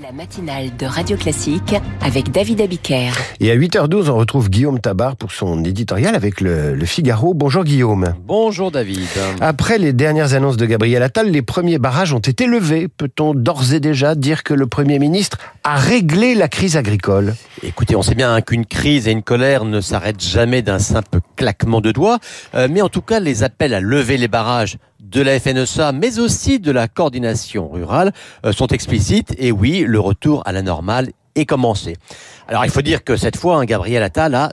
La matinale de Radio Classique avec David Abiker. Et à 8h12, on retrouve Guillaume Tabar pour son éditorial avec le, le, Figaro. Bonjour Guillaume. Bonjour David. Après les dernières annonces de Gabriel Attal, les premiers barrages ont été levés. Peut-on d'ores et déjà dire que le Premier ministre a réglé la crise agricole? Écoutez, on sait bien qu'une crise et une colère ne s'arrêtent jamais d'un simple claquement de doigts. Euh, mais en tout cas, les appels à lever les barrages de la FNSA, mais aussi de la coordination rurale, euh, sont explicites. Et oui, le retour à la normale est commencé. Alors il faut dire que cette fois, hein, Gabriel Attal a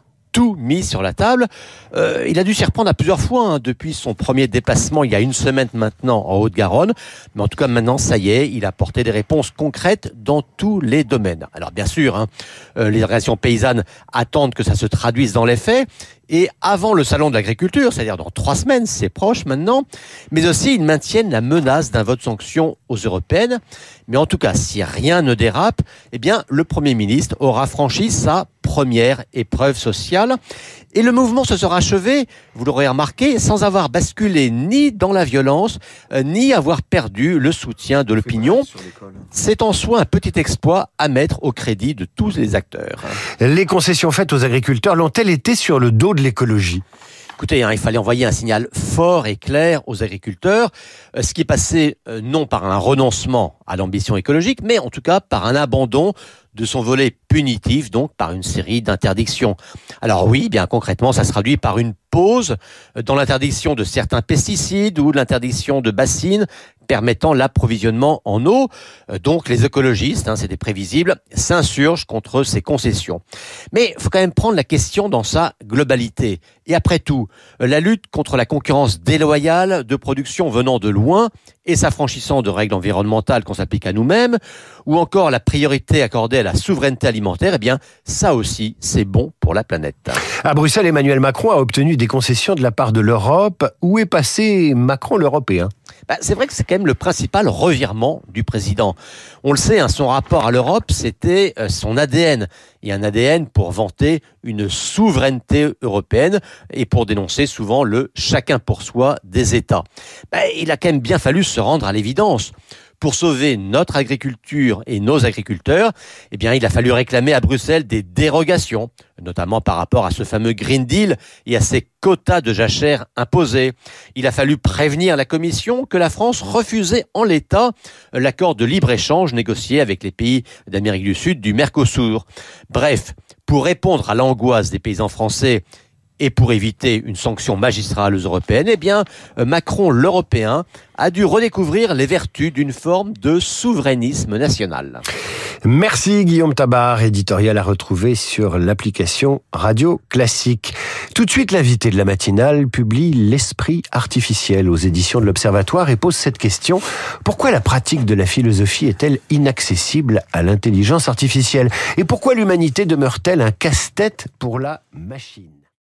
mis sur la table. Euh, il a dû s'y reprendre à plusieurs fois hein, depuis son premier déplacement il y a une semaine maintenant en Haute-Garonne. Mais en tout cas maintenant, ça y est, il a apporté des réponses concrètes dans tous les domaines. Alors bien sûr, hein, euh, les organisations paysannes attendent que ça se traduise dans les faits. Et avant le salon de l'agriculture, c'est-à-dire dans trois semaines, c'est proche maintenant, mais aussi ils maintiennent la menace d'un vote sanction aux européennes. Mais en tout cas, si rien ne dérape, eh bien, le Premier ministre aura franchi sa première épreuve sociale. Et le mouvement se sera achevé, vous l'aurez remarqué, sans avoir basculé ni dans la violence, euh, ni avoir perdu le soutien de l'opinion. C'est en soi un petit exploit à mettre au crédit de tous les acteurs. Les concessions faites aux agriculteurs l'ont-elles été sur le dos de l'écologie? Écoutez, hein, il fallait envoyer un signal fort et clair aux agriculteurs, euh, ce qui est passé euh, non par un renoncement à l'ambition écologique, mais en tout cas par un abandon de son volet punitif, donc par une série d'interdictions. Alors oui, bien concrètement, ça se traduit par une pause dans l'interdiction de certains pesticides ou l'interdiction de bassines permettant l'approvisionnement en eau. Euh, donc les écologistes, hein, c'était prévisible, s'insurgent contre ces concessions. Mais il faut quand même prendre la question dans sa globalité. Et après tout, la lutte contre la concurrence déloyale de production venant de loin et s'affranchissant de règles environnementales qu'on s'applique à nous-mêmes, ou encore la priorité accordée à la souveraineté alimentaire, eh bien ça aussi, c'est bon pour la planète. À Bruxelles, Emmanuel Macron a obtenu des concessions de la part de l'Europe. Où est passé Macron l'Européen? Bah, C'est vrai que c'est quand même le principal revirement du président. On le sait, hein, son rapport à l'Europe, c'était euh, son ADN. Et un ADN pour vanter une souveraineté européenne et pour dénoncer souvent le chacun pour soi des États. Bah, il a quand même bien fallu se rendre à l'évidence pour sauver notre agriculture et nos agriculteurs, eh bien, il a fallu réclamer à Bruxelles des dérogations, notamment par rapport à ce fameux Green Deal et à ces quotas de jachère imposés. Il a fallu prévenir la Commission que la France refusait en l'état l'accord de libre-échange négocié avec les pays d'Amérique du Sud du Mercosur. Bref, pour répondre à l'angoisse des paysans français et pour éviter une sanction magistrale aux européennes, eh bien, Macron, l'européen, a dû redécouvrir les vertus d'une forme de souverainisme national. Merci Guillaume Tabar, éditorial à retrouver sur l'application Radio Classique. Tout de suite, l'invité de la matinale publie L'esprit artificiel aux éditions de l'Observatoire et pose cette question. Pourquoi la pratique de la philosophie est-elle inaccessible à l'intelligence artificielle? Et pourquoi l'humanité demeure-t-elle un casse-tête pour la machine?